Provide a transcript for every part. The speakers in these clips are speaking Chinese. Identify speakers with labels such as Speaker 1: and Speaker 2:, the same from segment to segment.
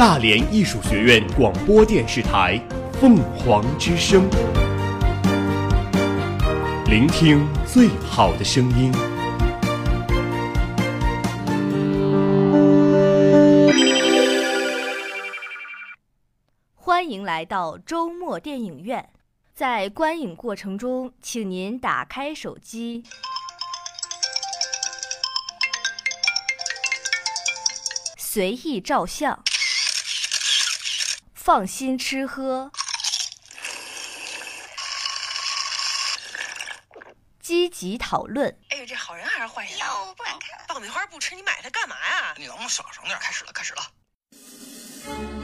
Speaker 1: 大连艺术学院广播电视台《凤凰之声》，聆听最好的声音。
Speaker 2: 欢迎来到周末电影院，在观影过程中，请您打开手机。随意照相，放心吃喝，积极讨论。
Speaker 3: 哎呦，这好人还是坏人？
Speaker 4: 呀，我不敢看。
Speaker 3: 爆米花不吃，你买它干嘛呀？
Speaker 4: 你能不能少省点？开始了，开始了。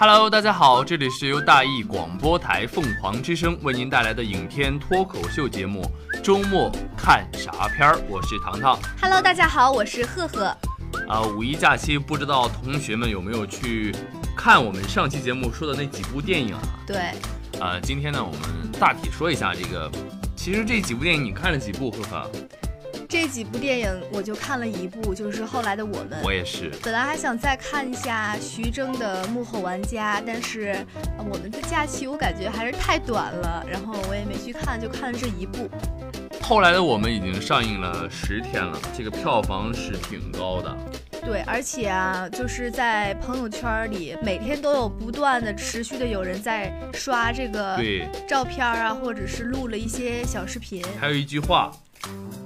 Speaker 5: Hello，大家好，这里是由大艺广播台凤凰之声为您带来的影片脱口秀节目《周末看啥片儿》，我是糖糖。
Speaker 2: Hello，大家好，我是赫赫。
Speaker 5: 啊，五一假期不知道同学们有没有去看我们上期节目说的那几部电影啊？
Speaker 2: 对，
Speaker 5: 啊，今天呢，我们大体说一下这个。其实这几部电影你看了几部？赫赫？
Speaker 6: 这几部电影我就看了一部，就是后来的我们。
Speaker 5: 我也是。
Speaker 6: 本来还想再看一下徐峥的《幕后玩家》，但是我们的假期我感觉还是太短了，然后我也没去看，就看了这一部。
Speaker 5: 后来的我们已经上映了十天了，这个票房是挺高的。
Speaker 6: 对，而且啊，就是在朋友圈里，每天都有不断的、持续的有人在刷这个
Speaker 5: 对
Speaker 6: 照片啊，或者是录了一些小视频。
Speaker 5: 还有一句话，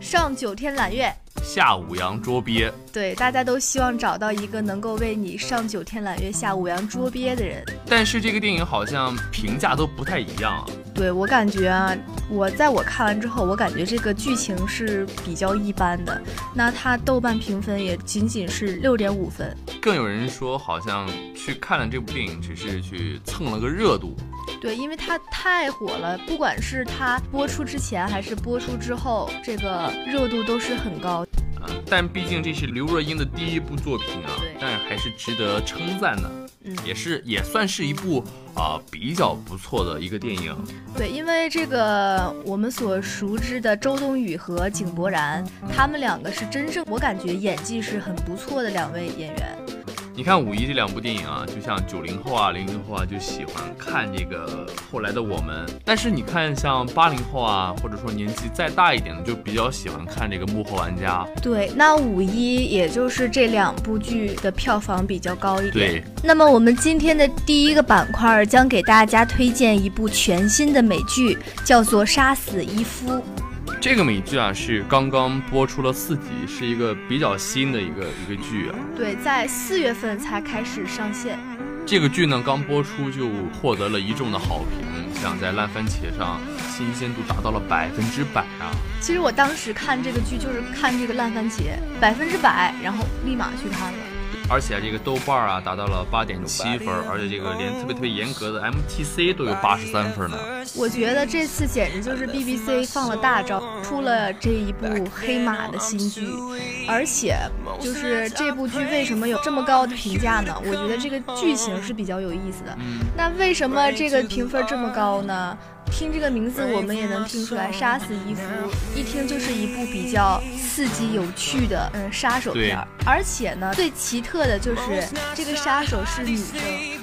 Speaker 6: 上九天揽月，
Speaker 5: 下五洋捉鳖。
Speaker 6: 对，大家都希望找到一个能够为你上九天揽月、下五洋捉鳖的人。
Speaker 5: 但是这个电影好像评价都不太一样啊。
Speaker 6: 对我感觉啊，我在我看完之后，我感觉这个剧情是比较一般的。那它豆瓣评分也仅仅是六点五分。
Speaker 5: 更有人说，好像去看了这部电影，只是去蹭了个热度。
Speaker 6: 对，因为它太火了，不管是它播出之前还是播出之后，这个热度都是很高。
Speaker 5: 啊，但毕竟这是刘若英的第一部作品啊，但还是值得称赞的。
Speaker 6: 嗯，
Speaker 5: 也是也算是一部啊、呃、比较不错的一个电影。
Speaker 6: 对，因为这个我们所熟知的周冬雨和井柏然，他们两个是真正我感觉演技是很不错的两位演员。
Speaker 5: 你看五一这两部电影啊，就像九零后啊、零零后啊就喜欢看这个后来的我们，但是你看像八零后啊，或者说年纪再大一点的，就比较喜欢看这个幕后玩家。
Speaker 6: 对，那五一也就是这两部剧的票房比较高一点。
Speaker 5: 对。
Speaker 6: 那么我们今天的第一个板块将给大家推荐一部全新的美剧，叫做《杀死伊夫》。
Speaker 5: 这个美剧啊是刚刚播出了四集，是一个比较新的一个一个剧啊。
Speaker 6: 对，在四月份才开始上线。
Speaker 5: 这个剧呢刚播出就获得了一众的好评，像在烂番茄上新鲜度达到了百分之百啊。
Speaker 6: 其实我当时看这个剧就是看这个烂番茄，百分之百，然后立马去看了。
Speaker 5: 而且这个豆瓣啊达到了八点七分，而且这个连特别特别严格的 MTC 都有八十三分呢。
Speaker 6: 我觉得这次简直就是 BBC 放了大招，出了这一部黑马的新剧。而且就是这部剧为什么有这么高的评价呢？我觉得这个剧情是比较有意思的。那为什么这个评分这么高呢？听这个名字，我们也能听出来，杀死伊芙一听就是一部比较刺激有趣的嗯杀手片。而且呢，最奇特的就是这个杀手是女生，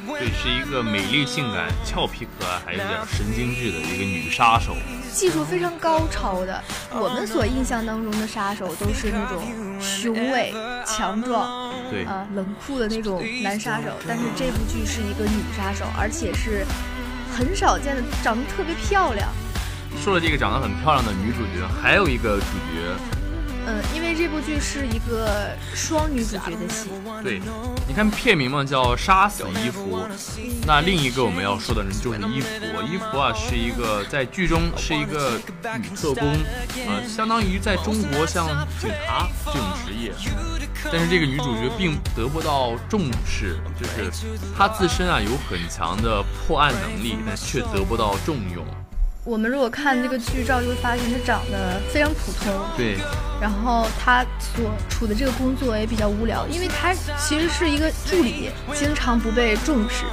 Speaker 5: 对，是一个美丽性感、俏皮可爱，还有点神经质的一个女杀手，
Speaker 6: 技术非常高超的。我们所印象当中的杀手都是那种雄伟、强壮，
Speaker 5: 对
Speaker 6: 啊、呃、冷酷的那种男杀手，但是这部剧是一个女杀手，而且是。很少见的，长得特别漂亮。
Speaker 5: 说了这个长得很漂亮的女主角，还有一个主角，
Speaker 6: 嗯，因为这部剧是一个双女主角的戏。
Speaker 5: 对，你看片名嘛，叫《杀死伊芙》。那另一个我们要说的人就是伊芙。伊芙啊，是一个在剧中是一个女特工，呃，相当于在中国像警察这种职业。但是这个女主角并得不到重视，就是她自身啊有很强的破案能力，但却得不到重用。
Speaker 6: 我们如果看这个剧照，就会发现他长得非常普通。
Speaker 5: 对。
Speaker 6: 然后他所处的这个工作也比较无聊，因为他其实是一个助理，经常不被重视。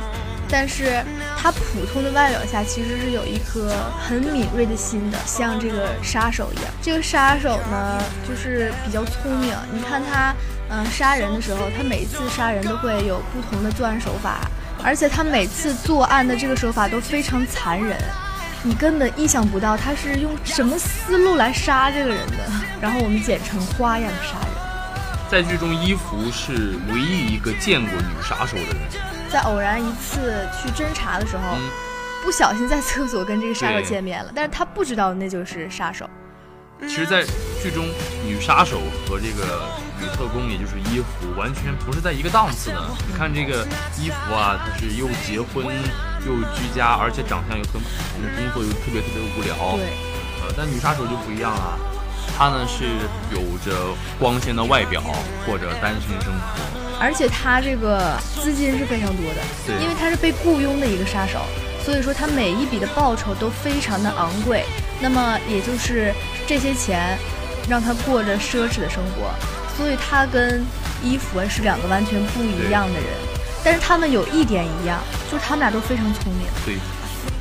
Speaker 6: 但是他普通的外表下其实是有一颗很敏锐的心的，像这个杀手一样。这个杀手呢，就是比较聪明。你看他，嗯，杀人的时候，他每次杀人都会有不同的作案手法，而且他每次作案的这个手法都非常残忍，你根本意想不到他是用什么思路来杀这个人的。然后我们简称花样杀人。
Speaker 5: 在剧中，伊芙是唯一一个见过女杀手的人。
Speaker 6: 在偶然一次去侦查的时候，
Speaker 5: 嗯
Speaker 6: 不小心在厕所跟这个杀手见面了，但是他不知道那就是杀手。
Speaker 5: 其实，在剧中，女杀手和这个女特工，也就是伊芙，完全不是在一个档次的。你看这个伊芙啊，她是又结婚又居家，而且长相又很普通，工作又特别特别无聊。
Speaker 6: 对，
Speaker 5: 呃，但女杀手就不一样了，她呢是有着光鲜的外表，或者单身生活。
Speaker 6: 而且她这个资金是非常多的，
Speaker 5: 对
Speaker 6: 因为她是被雇佣的一个杀手，所以说她每一笔的报酬都非常的昂贵。那么也就是这些钱让她过着奢侈的生活，所以她跟伊芙是两个完全不一样的人。但是他们有一点一样，就是他们俩都非常聪明。
Speaker 5: 对，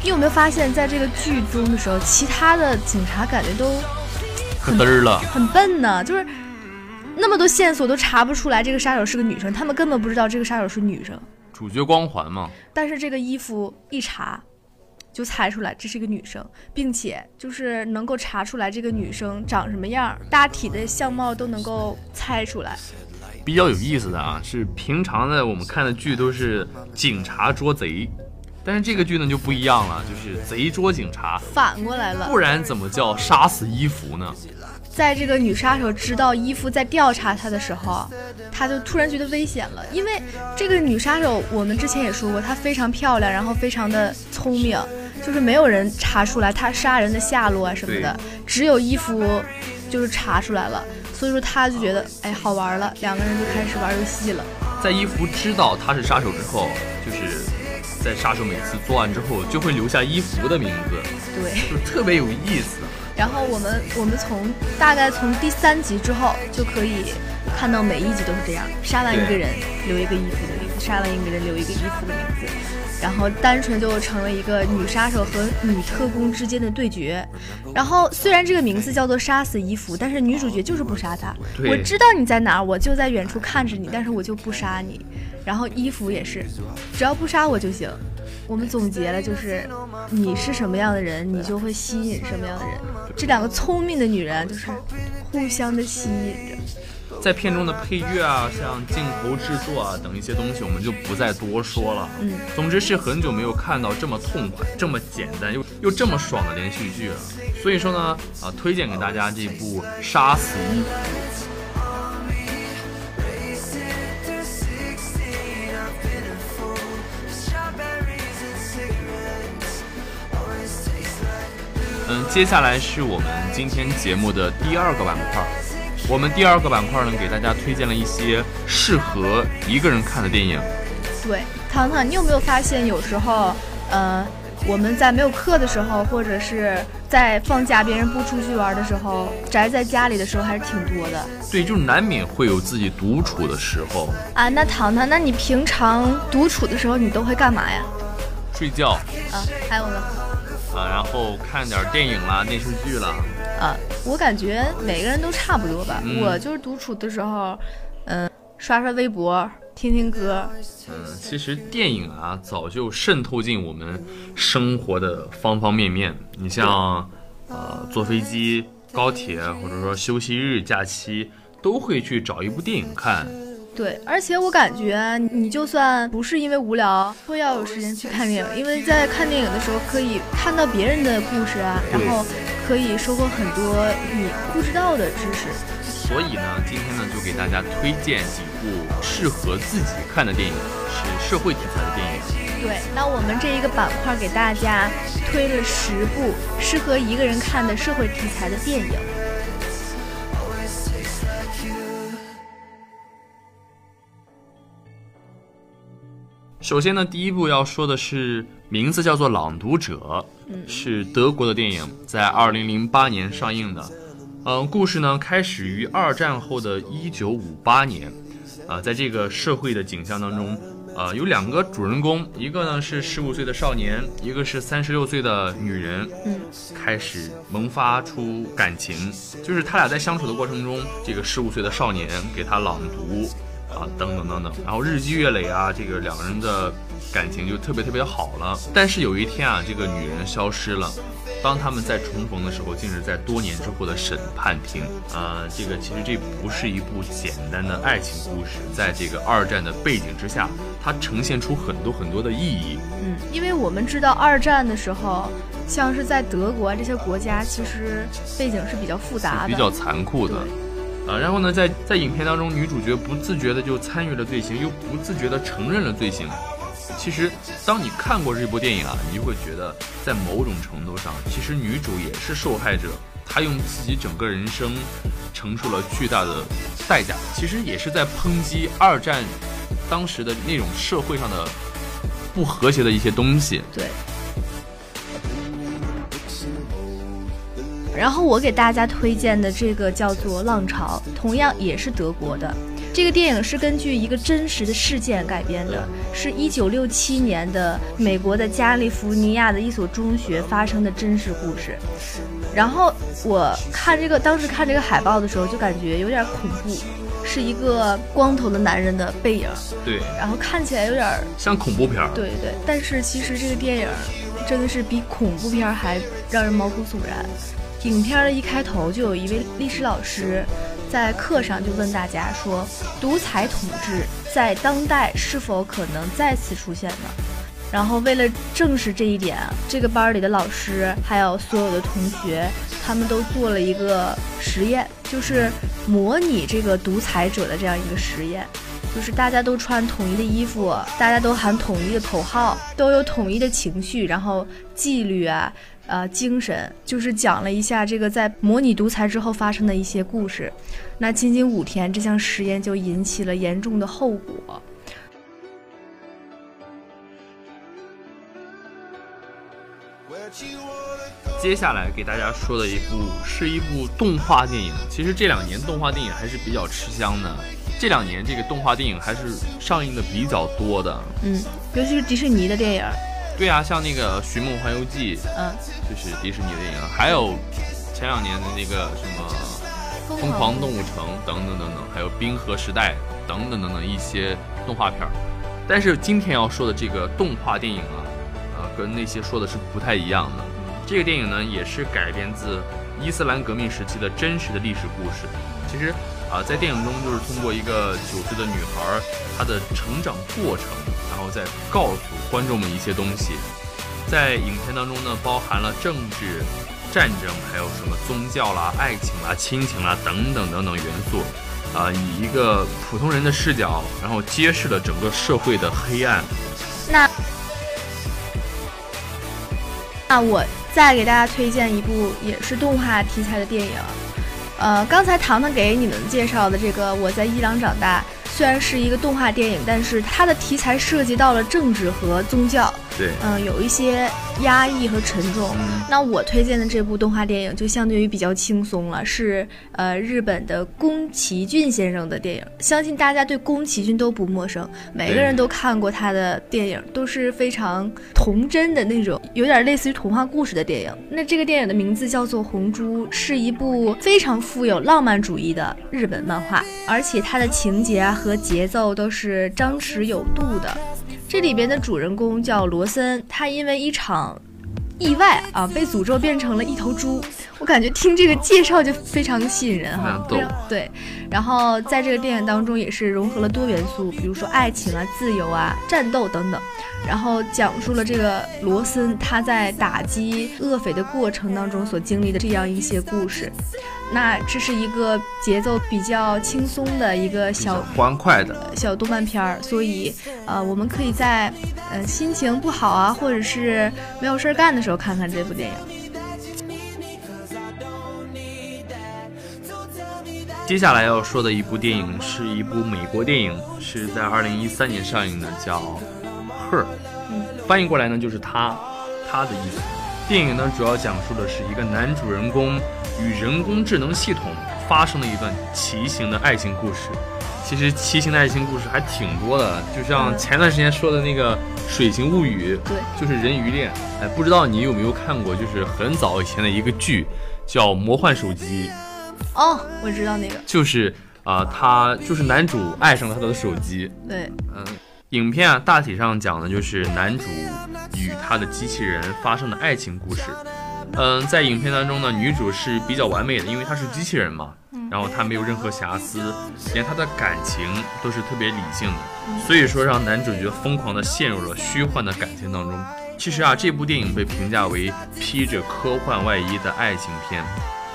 Speaker 6: 你有没有发现，在这个剧中的时候，其他的警察感觉都
Speaker 5: 可嘚儿了。
Speaker 6: 很笨呢？就是那么多线索都查不出来这个杀手是个女生，他们根本不知道这个杀手是女生。
Speaker 5: 主角光环嘛，
Speaker 6: 但是这个衣服一查，就猜出来这是一个女生，并且就是能够查出来这个女生长什么样，大体的相貌都能够猜出来。
Speaker 5: 比较有意思的啊，是平常的我们看的剧都是警察捉贼，但是这个剧呢就不一样了，就是贼捉警察，
Speaker 6: 反过来了。
Speaker 5: 不，然怎么叫杀死伊芙呢？
Speaker 6: 在这个女杀手知道伊芙在调查她的时候，她就突然觉得危险了，因为这个女杀手我们之前也说过，她非常漂亮，然后非常的聪明，就是没有人查出来她杀人的下落啊什么的，只有伊芙就是查出来了，所以说他就觉得哎好玩了，两个人就开始玩游戏了。
Speaker 5: 在伊芙知道他是杀手之后，就是在杀手每次作案之后，就会留下伊芙的名字，
Speaker 6: 对。
Speaker 5: 就特别有意思。
Speaker 6: 然后我们我们从大概从第三集之后就可以看到每一集都是这样，杀完一个人留一个伊芙的名字，杀完一个人留一个伊芙的名字，然后单纯就成了一个女杀手和女特工之间的对决。然后虽然这个名字叫做杀死伊芙，但是女主角就是不杀他。我知道你在哪儿，我就在远处看着你，但是我就不杀你。然后伊芙也是，只要不杀我就行。我们总结了，就是你是什么样的人，你就会吸引什么样的人。这两个聪明的女人就是互相的吸引着。
Speaker 5: 在片中的配乐啊，像镜头制作啊等一些东西，我们就不再多说了。
Speaker 6: 嗯，
Speaker 5: 总之是很久没有看到这么痛快、这么简单又又这么爽的连续剧了。所以说呢，啊，推荐给大家这部《杀死伊芙》。嗯，接下来是我们今天节目的第二个板块。我们第二个板块呢，给大家推荐了一些适合一个人看的电影。
Speaker 6: 对，糖糖，你有没有发现有时候，呃，我们在没有课的时候，或者是在放假别人不出去玩的时候，宅在家里的时候还是挺多的
Speaker 5: 对，就是难免会有自己独处的时候，
Speaker 6: 啊。那糖糖，那你平常独处的时候你都会干嘛呀？
Speaker 5: 睡觉
Speaker 6: 啊，还有呢？
Speaker 5: 啊，然后看点电影啦、电视剧啦。
Speaker 6: 啊，我感觉每个人都差不多吧。
Speaker 5: 嗯
Speaker 6: 我就是独处的时候，嗯，刷刷微博，听听歌。
Speaker 5: 嗯，其实电影啊，早就渗透进我们生活的方方面面。你像，呃，坐飞机、高铁，或者说休息日、假期，都会去找一部电影看。
Speaker 6: 对，而且我感觉你就算不是因为无聊，都要有时间去看电影，因为在看电影的时候可以看到别人的故事啊，然后可以收获很多你不知道的知识。
Speaker 5: 所以呢，今天呢，就给大家推荐几部适合自己看的电影，是社会题材的电影。
Speaker 6: 对，那我们这一个板块给大家推了十部适合一个人看的社会题材的电影。
Speaker 5: 首先呢，第一部要说的是名字叫做《朗读者》，是德国的电影，在二零零八年上映的。嗯、故事呢开始于二战后的一九五八年，啊、在这个社会的景象当中，呃，有两个主人公，一个呢是十五岁的少年，一个是三十六岁的女人，
Speaker 6: 嗯，
Speaker 5: 开始萌发出感情，就是他俩在相处的过程中，这个十五岁的少年给他朗读，啊，等等等等，然后日积月累啊，这个两个人的感情就特别特别好了。但是有一天啊，这个女人消失了。当他们在重逢的时候，竟是在多年之后的审判庭。啊，这个其实这不是一部简单的爱情故事，在这个二战的背景之下，它呈现出很多很多的意义。
Speaker 6: 嗯，因为我们知道二战的时候，像是在德国这些国家，其实背景是比较复杂的，
Speaker 5: 比较残酷的。啊，然后呢，在在影片当中，女主角不自觉的就参与了罪行，又不自觉的承认了罪行。其实，当你看过这部电影啊，你就会觉得，在某种程度上，其实女主也是受害者，她用自己整个人生承受了巨大的代价，其实也是在抨击二战当时的那种社会上的不和谐的一些东西。
Speaker 6: 对。然后我给大家推荐的这个叫做《浪潮》，同样也是德国的。这个电影是根据一个真实的事件改编的，是一九六七年的美国的加利福尼亚的一所中学发生的真实故事。然后我看这个，当时看这个海报的时候，就感觉有点恐怖，是一个光头的男人的背影。
Speaker 5: 对。
Speaker 6: 然后看起来有点
Speaker 5: 像恐怖片。
Speaker 6: 对对。但是其实这个电影真的是比恐怖片还让人毛骨悚然。影片的一开头就有一位历史老师。在课上就问大家说，独裁统治在当代是否可能再次出现呢？然后为了证实这一点，这个班里的老师还有所有的同学，他们都做了一个实验，就是模拟这个独裁者的这样一个实验，就是大家都穿统一的衣服，大家都喊统一的口号，都有统一的情绪，然后纪律啊。呃，精神就是讲了一下这个在模拟独裁之后发生的一些故事。那仅仅五天，这项实验就引起了严重的后果。
Speaker 5: 接下来给大家说的一部是一部动画电影。其实这两年动画电影还是比较吃香的。这两年这个动画电影还是上映的比较多的。
Speaker 6: 嗯，尤其是迪士尼的电影。
Speaker 5: 对啊，像那个《寻梦环游记》，
Speaker 6: 嗯，
Speaker 5: 就是迪士尼的电影，还有前两年的那个什么《疯狂动物城》等等等等，还有《冰河时代》等等等等一些动画片儿。但是今天要说的这个动画电影啊，呃，跟那些说的是不太一样的。这个电影呢，也是改编自伊斯兰革命时期的真实的历史故事。其实啊，在电影中就是通过一个九岁的女孩她的成长过程。然后再告诉观众们一些东西，在影片当中呢，包含了政治、战争，还有什么宗教啦、爱情啦、亲情啦等等等等元素，啊，以一个普通人的视角，然后揭示了整个社会的黑暗。
Speaker 6: 那我再给大家推荐一部也是动画题材的电影，呃，刚才糖糖给你们介绍的这个《我在伊朗长大》。虽然是一个动画电影，但是它的题材涉及到了政治和宗教，
Speaker 5: 对，
Speaker 6: 嗯，有一些压抑和沉重。那我推荐的这部动画电影就相对于比较轻松了，是呃日本的宫崎骏先生的电影。相信大家对宫崎骏都不陌生，每个人都看过他的电影，都是非常童真的那种，有点类似于童话故事的电影。那这个电影的名字叫做《红猪》，是一部非常富有浪漫主义的日本漫画，而且它的情节啊。和节奏都是张弛有度的。这里边的主人公叫罗森，他因为一场意外啊，被诅咒变成了一头猪。我感觉听这个介绍就非常吸引人哈。对，然后在这个电影当中也是融合了多元素，比如说爱情啊、自由啊、战斗等等。然后讲述了这个罗森他在打击恶匪的过程当中所经历的这样一些故事。那这是一个节奏比较轻松的一个小
Speaker 5: 欢快的
Speaker 6: 小动漫片儿，所以呃，我们可以在呃心情不好啊，或者是没有事儿干的时候看看这部电影。
Speaker 5: 接下来要说的一部电影是一部美国电影，是在二零一三年上映的，叫《Her》，翻译过来呢就是他，他的意思。电影呢主要讲述的是一个男主人公。与人工智能系统发生了一段奇形的爱情故事。其实奇形的爱情故事还挺多的，就像前段时间说的那个《水形物语》，
Speaker 6: 对，
Speaker 5: 就是人鱼恋。哎，不知道你有没有看过，就是很早以前的一个剧，叫《魔幻手机》。
Speaker 6: 哦，我知道那个，
Speaker 5: 就是啊、他就是男主爱上了他的手机。
Speaker 6: 对，
Speaker 5: 嗯，影片啊，大体上讲的就是男主与他的机器人发生的爱情故事。嗯，在影片当中呢，女主是比较完美的，因为她是机器人嘛，然后她没有任何瑕疵，连她的感情都是特别理性的，所以说让男主角疯狂的陷入了虚幻的感情当中。其实啊，这部电影被评价为披着科幻外衣的爱情片。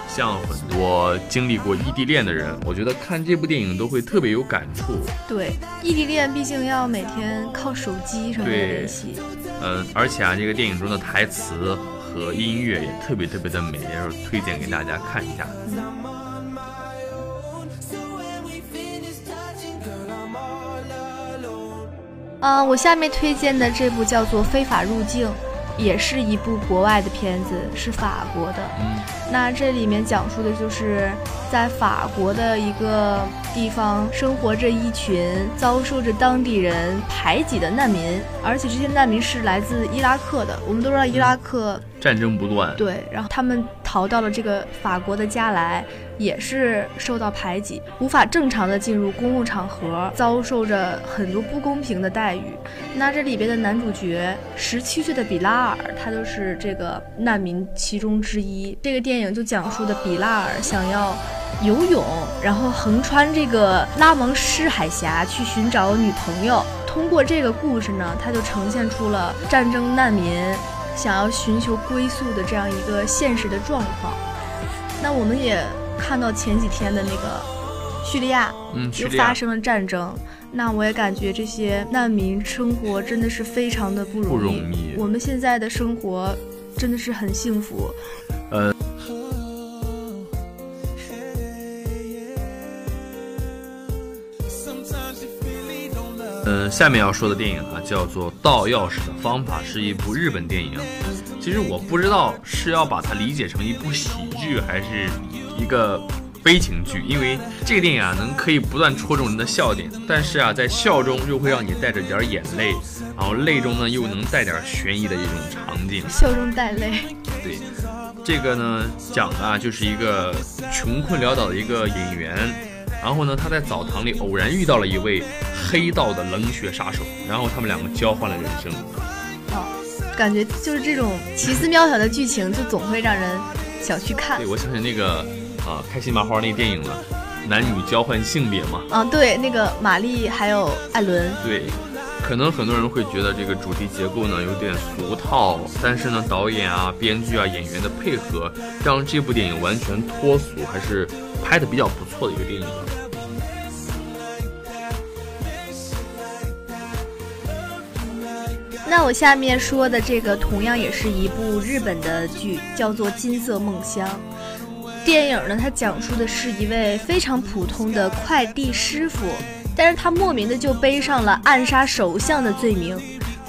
Speaker 5: 像很多经历过异地恋的人，我觉得看这部电影都会特别有感触。
Speaker 6: 对，异地恋毕竟要每天靠手机什么的联系。
Speaker 5: 嗯，而且啊，这个电影中的台词和音乐也特别特别的美，也是推荐给大家看一下。
Speaker 6: 嗯、我下面推荐的这部叫做《非法入境》，也是一部国外的片子，是法国的。
Speaker 5: 嗯，
Speaker 6: 那这里面讲述的就是在法国的一个地方生活着一群遭受着当地人排挤的难民，而且这些难民是来自伊拉克的。我们都知道伊拉克
Speaker 5: 战争不断。
Speaker 6: 对，然后他们逃到了这个法国的加来，也是受到排挤，无法正常的进入公共场合，遭受着很多不公平的待遇。那这里边的男主角十七岁的比拉尔，他就是这个难民其中之一。这个电影就讲述的比拉尔想要。游泳，然后横穿这个拉蒙施海峡去寻找女朋友。通过这个故事呢，它就呈现出了战争难民想要寻求归宿的这样一个现实的状况。那我们也看到前几天的那个叙利亚
Speaker 5: 嗯，
Speaker 6: 又发生了战争，那我也感觉这些难民生活真的是非常的不容易。
Speaker 5: 不容易
Speaker 6: 我们现在的生活真的是很幸福。
Speaker 5: 呃，嗯，下面要说的电影啊，叫做《盗钥匙的方法》，是一部日本电影。其实我不知道是要把它理解成一部喜剧，还是一个悲情剧，因为这个电影啊，能可以不断戳中人的笑点，但是啊，在笑中又会让你带着点眼泪，然后泪中呢又能带点悬疑的一种场景。
Speaker 6: 笑中带泪。
Speaker 5: 对，这个呢讲的啊就是一个穷困潦倒的一个演员，然后呢他在澡堂里偶然遇到了一位黑道的冷血杀手，然后他们两个交换了人生。
Speaker 6: 感觉就是这种奇思妙想的剧情，就总会让人想去看
Speaker 5: 对，。我想起那个啊开心麻花那个电影了，男女交换性别嘛。
Speaker 6: 啊，对，那个玛丽还有艾伦，
Speaker 5: 对，可能很多人会觉得这个主题结构呢有点俗套，但是呢导演啊、编剧啊、演员的配合，让这部电影完全脱俗，还是拍的比较不错的一个电影。
Speaker 6: 那我下面说的这个同样也是一部日本的剧，叫做《金色梦乡》。电影呢，它讲述的是一位非常普通的快递师傅，但是他莫名的就背上了暗杀首相的罪名。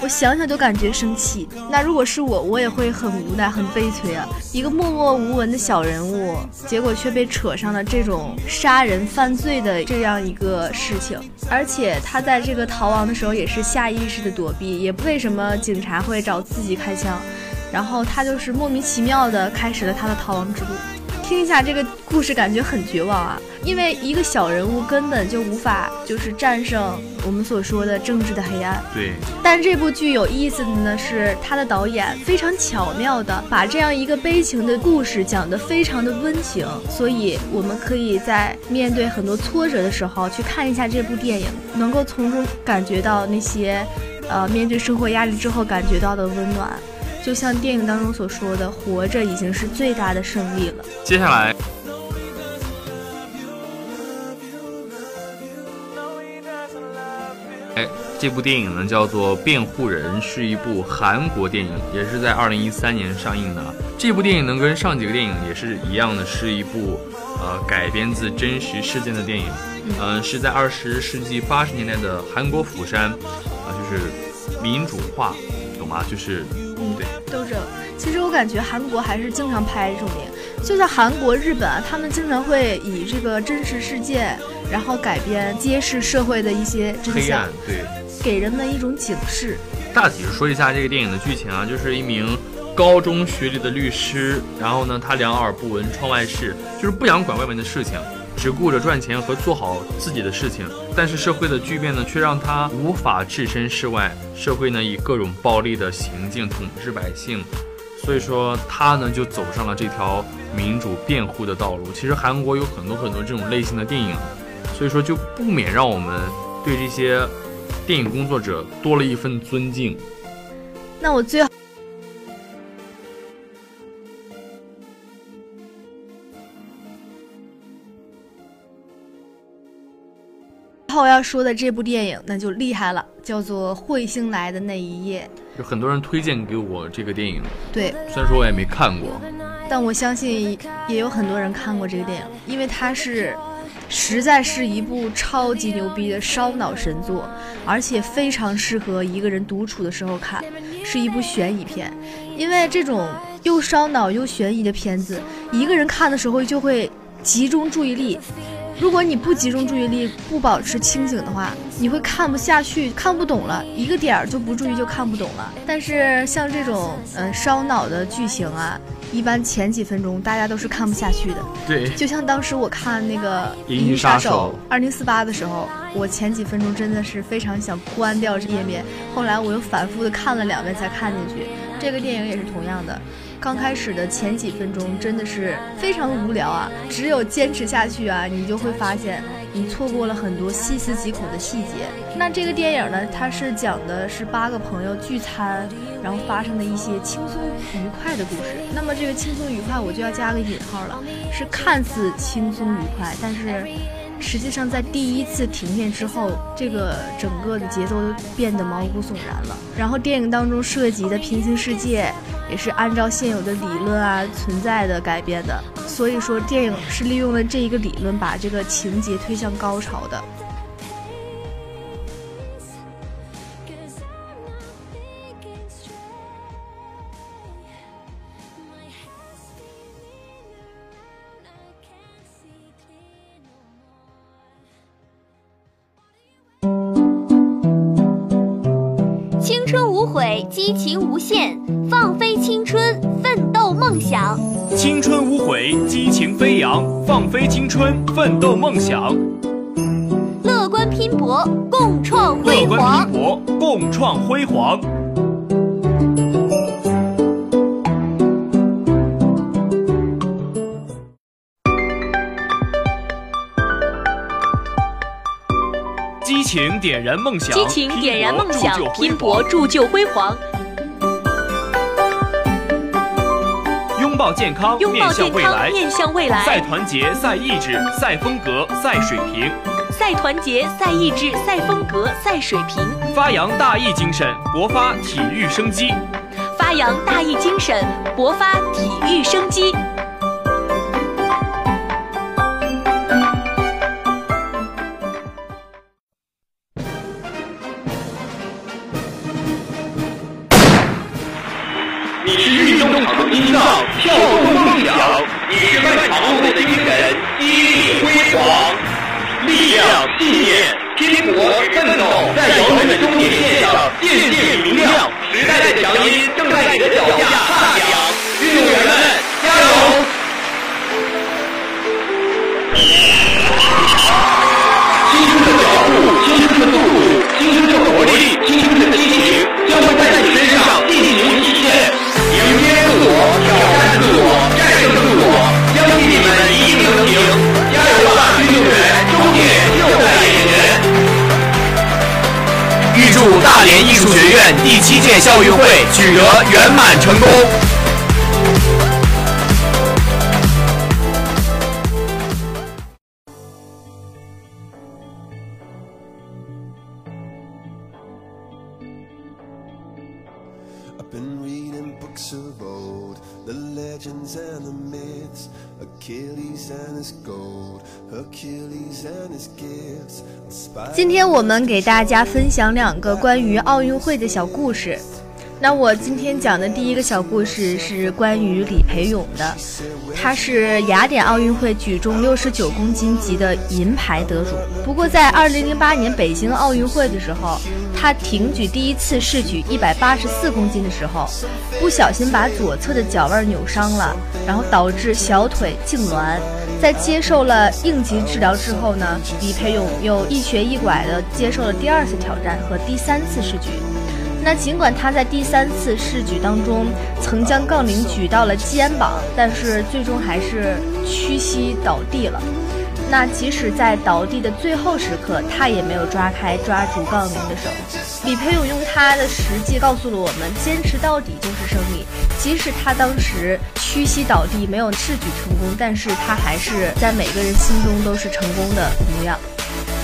Speaker 6: 我想想都感觉生气。那如果是我，我也会很无奈、很悲催啊！一个默默无闻的小人物，结果却被扯上了这种杀人犯罪的这样一个事情。而且他在这个逃亡的时候也是下意识的躲避，也不为什么警察会找自己开枪，然后他就是莫名其妙的开始了他的逃亡之路。听一下这个故事，感觉很绝望啊！因为一个小人物根本就无法就是战胜我们所说的政治的黑暗。
Speaker 5: 对，
Speaker 6: 但这部剧有意思的呢是，他的导演非常巧妙的把这样一个悲情的故事讲得非常的温情，所以我们可以在面对很多挫折的时候去看一下这部电影，能够从中感觉到那些，呃，面对生活压力之后感觉到的温暖。就像电影当中所说的，活着已经是最大的胜利了。
Speaker 5: 接下来。哎，这部电影呢叫做《辩护人》，是一部韩国电影，也是在二零一三年上映的。这部电影呢跟上几个电影也是一样的，是一部呃改编自真实事件的电影。嗯、是在二十世纪八十年代的韩国釜山，啊、就是民主化，懂吗？就是
Speaker 6: 嗯
Speaker 5: 对，
Speaker 6: 都这。其实我感觉韩国还是经常拍这种电影，就像韩国、日本啊，他们经常会以这个真实事件，然后改编揭示社会的一些真相
Speaker 5: 黑暗，，对。
Speaker 6: 给人们一种警示。
Speaker 5: 大体说一下这个电影的剧情啊，就是一名高中学历的律师，然后呢，他两耳不闻窗外事，就是不想管外面的事情，只顾着赚钱和做好自己的事情。但是社会的巨变呢，却让他无法置身事外，社会呢以各种暴力的行径统治百姓，所以说他呢就走上了这条民主辩护的道路。其实韩国有很多很多这种类型的电影，所以说就不免让我们对这些电影工作者多了一份尊敬。
Speaker 6: 那我最后后要说的这部电影那就厉害了，叫做《彗星来的那一夜
Speaker 5: 有很多人推荐给我这个电影，》。
Speaker 6: 对，
Speaker 5: 虽然说我也没看过，
Speaker 6: 但我相信也有很多人看过这个电影，因为它是实在是一部超级牛逼的烧脑神作，而且非常适合一个人独处的时候看，是一部悬疑片。因为这种又烧脑又悬疑的片子，一个人看的时候就会集中注意力。如果你不集中注意力，不保持清醒的话，你会看不下去，看不懂了，一个点儿就不注意就看不懂了。但是像这种嗯、呃烧脑的剧情啊，一般前几分钟大家都是看不下去的。
Speaker 5: 对，
Speaker 6: 就像当时我看那个《
Speaker 5: 银翼
Speaker 6: 杀
Speaker 5: 杀手
Speaker 6: 二零四八》的时候，我前几分钟真的是非常想关掉这页面，后来我又反复的看了两遍才看进去。这个电影也是同样的，刚开始的前几分钟真的是非常无聊啊，只有坚持下去啊，你就会发现你错过了很多细思极恐的细节。那这个电影呢，它是讲的是八个朋友聚餐，然后发生的一些轻松愉快的故事。那么这个轻松愉快，我就要加个引号了，是看似轻松愉快，但是实际上在第一次停电之后，这个整个的节奏都变得毛骨悚然了。然后电影当中涉及的平行世界也是按照现有的理论啊存在的改编的，所以说电影是利用了这一个理论，把这个情节推向高潮的。
Speaker 7: 放飞青春，奋斗梦想。乐观拼搏，共创
Speaker 1: 乐观
Speaker 7: 辉煌
Speaker 1: 拼。搏，共创辉煌。激情点燃梦想，
Speaker 8: 激情点燃梦想，拼
Speaker 1: 拼
Speaker 8: 搏铸就辉煌。
Speaker 1: 拥抱健康，
Speaker 8: 拥抱
Speaker 1: 面向
Speaker 8: 健康，
Speaker 1: 未来。
Speaker 8: 面向未来赛。
Speaker 1: 团结，赛意志，赛风格，赛水平，
Speaker 8: 赛团结，赛意志，赛风格，赛水平。
Speaker 1: 发扬大义精神，勃发体育生机。
Speaker 8: 发扬大义精神，勃发体育生机。
Speaker 9: 青春的脚步，青春的速度，青春的活力，青春的激情，将会在你身上进行体现。迎接自我，挑战自我，战胜自我，相信你们一定能行！加油吧，运动员！终点就在眼前。
Speaker 1: 预祝大连艺术学院第七届校运会取得圆满成功。
Speaker 6: 今天我们给大家分享两个关于奥运会的小故事。那我今天讲的第一个小故事是关于李培勇的，他是雅典奥运会举重六十九公斤级的银牌得主。不过在二零零八年北京奥运会的时候，他挺举第一次试举一百八十四公斤的时候，不小心把左侧的脚腕扭伤了，然后导致小腿痉挛。在接受了应急治疗之后呢，李培勇又一瘸一拐地接受了第二次挑战和第三次试举。那尽管他在第三次试举当中曾将杠铃举到了肩膀，但是最终还是屈膝倒地了。那即使在倒地的最后时刻，他也没有抓开抓住杠铃的手。李培勇用他的实际告诉了我们：坚持到底就是胜利。即使他当时屈膝倒地没有试举成功，但是他还是在每个人心中都是成功的模样。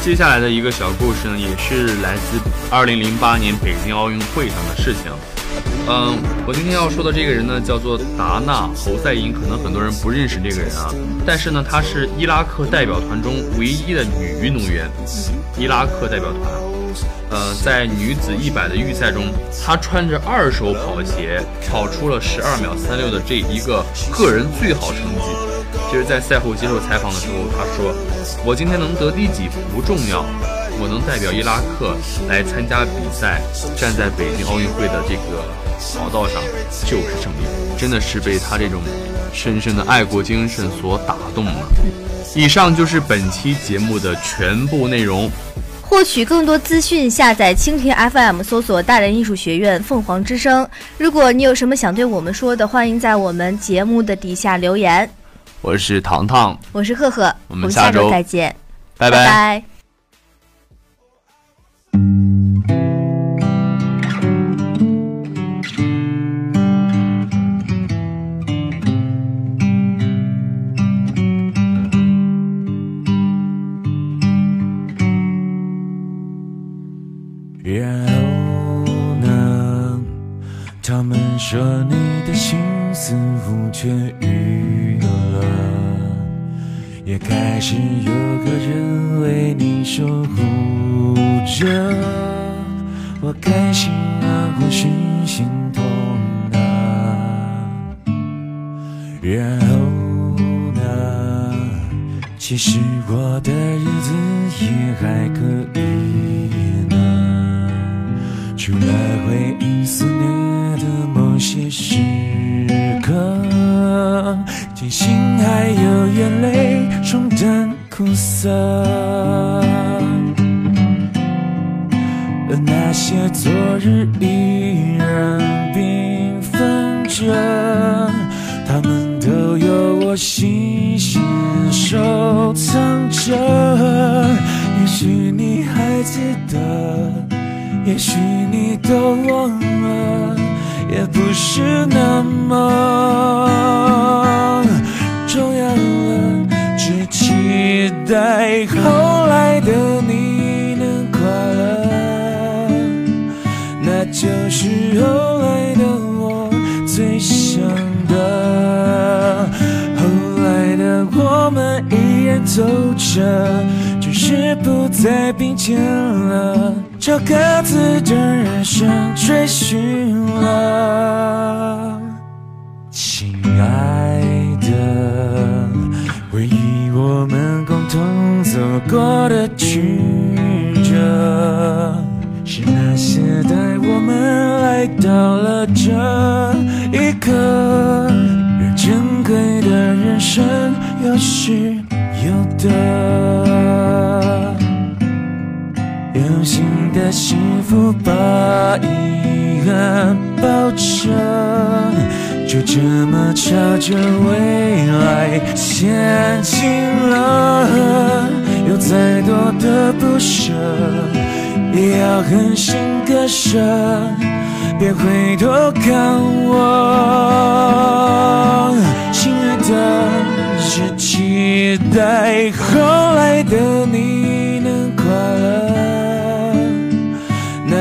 Speaker 5: 接下来的一个小故事呢，也是来自2008年北京奥运会上的事情。嗯，我今天要说的这个人呢，叫做达纳侯赛因，可能很多人不认识这个人啊。但是呢，她是伊拉克代表团中唯一的女运动员。伊拉克代表团，呃，在女子一百的预赛中，她穿着二手跑鞋跑出了十二秒三六的这一个个人最好成绩。其实，在赛后接受采访的时候，他说：“我今天能得第几不重要，我能代表伊拉克来参加比赛，站在北京奥运会的这个跑道上就是胜利。”真的是被他这种深深的爱国精神所打动了。以上就是本期节目的全部内容。
Speaker 2: 获取更多资讯，下载蜻蜓 FM，搜索大连艺术学院凤凰之声。如果你有什么想对我们说的，欢迎在我们节目的底下留言。
Speaker 5: 我是糖糖，
Speaker 2: 我是赫赫，
Speaker 5: 我们下
Speaker 2: 周再见，
Speaker 5: 拜
Speaker 2: 拜。
Speaker 10: 然后呢？他们说你的心似乎痊愈了，也开始有个人为你守护着。我开心啊，或是心痛啊？然后呢？其实我的日子也还可以呢，除了回忆思念。些时刻，庆幸还有眼泪冲淡苦涩，而那些昨日依然缤纷着，他们都有我细心收藏着。也许你还记得，也许你都忘了。也不是那么重要了，只期待后来的你能快乐，那就是后来的我最想的。后来的我们依然走着，只是不再并肩了。朝各自的人生追寻了，亲爱的，回忆我们共同走过的曲折，是那些带我们来到了这一刻，让珍贵的人生有失有得。幸福把遗憾包着，就这么朝着未来前进了。有再多的不舍，也要狠心割舍。别回头看我，亲爱的，只期待后来的你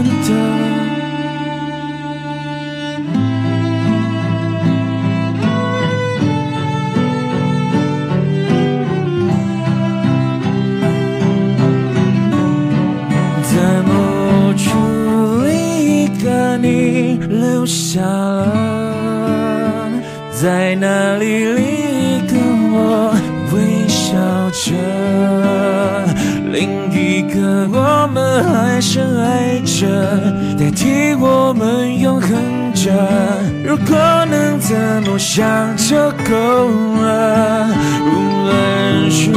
Speaker 10: Punta 想就够了，无论输。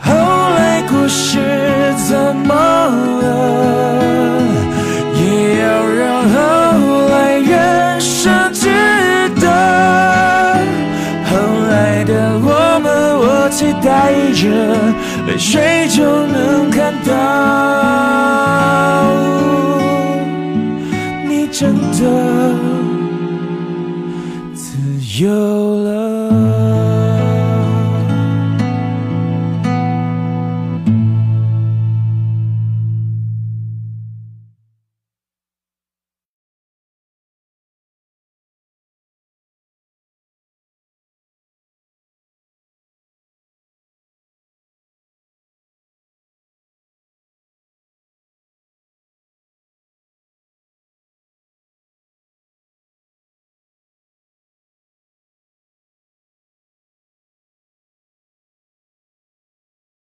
Speaker 10: 后来故事怎么了？也要让后来人生值得。后来的我们，我期待着泪水。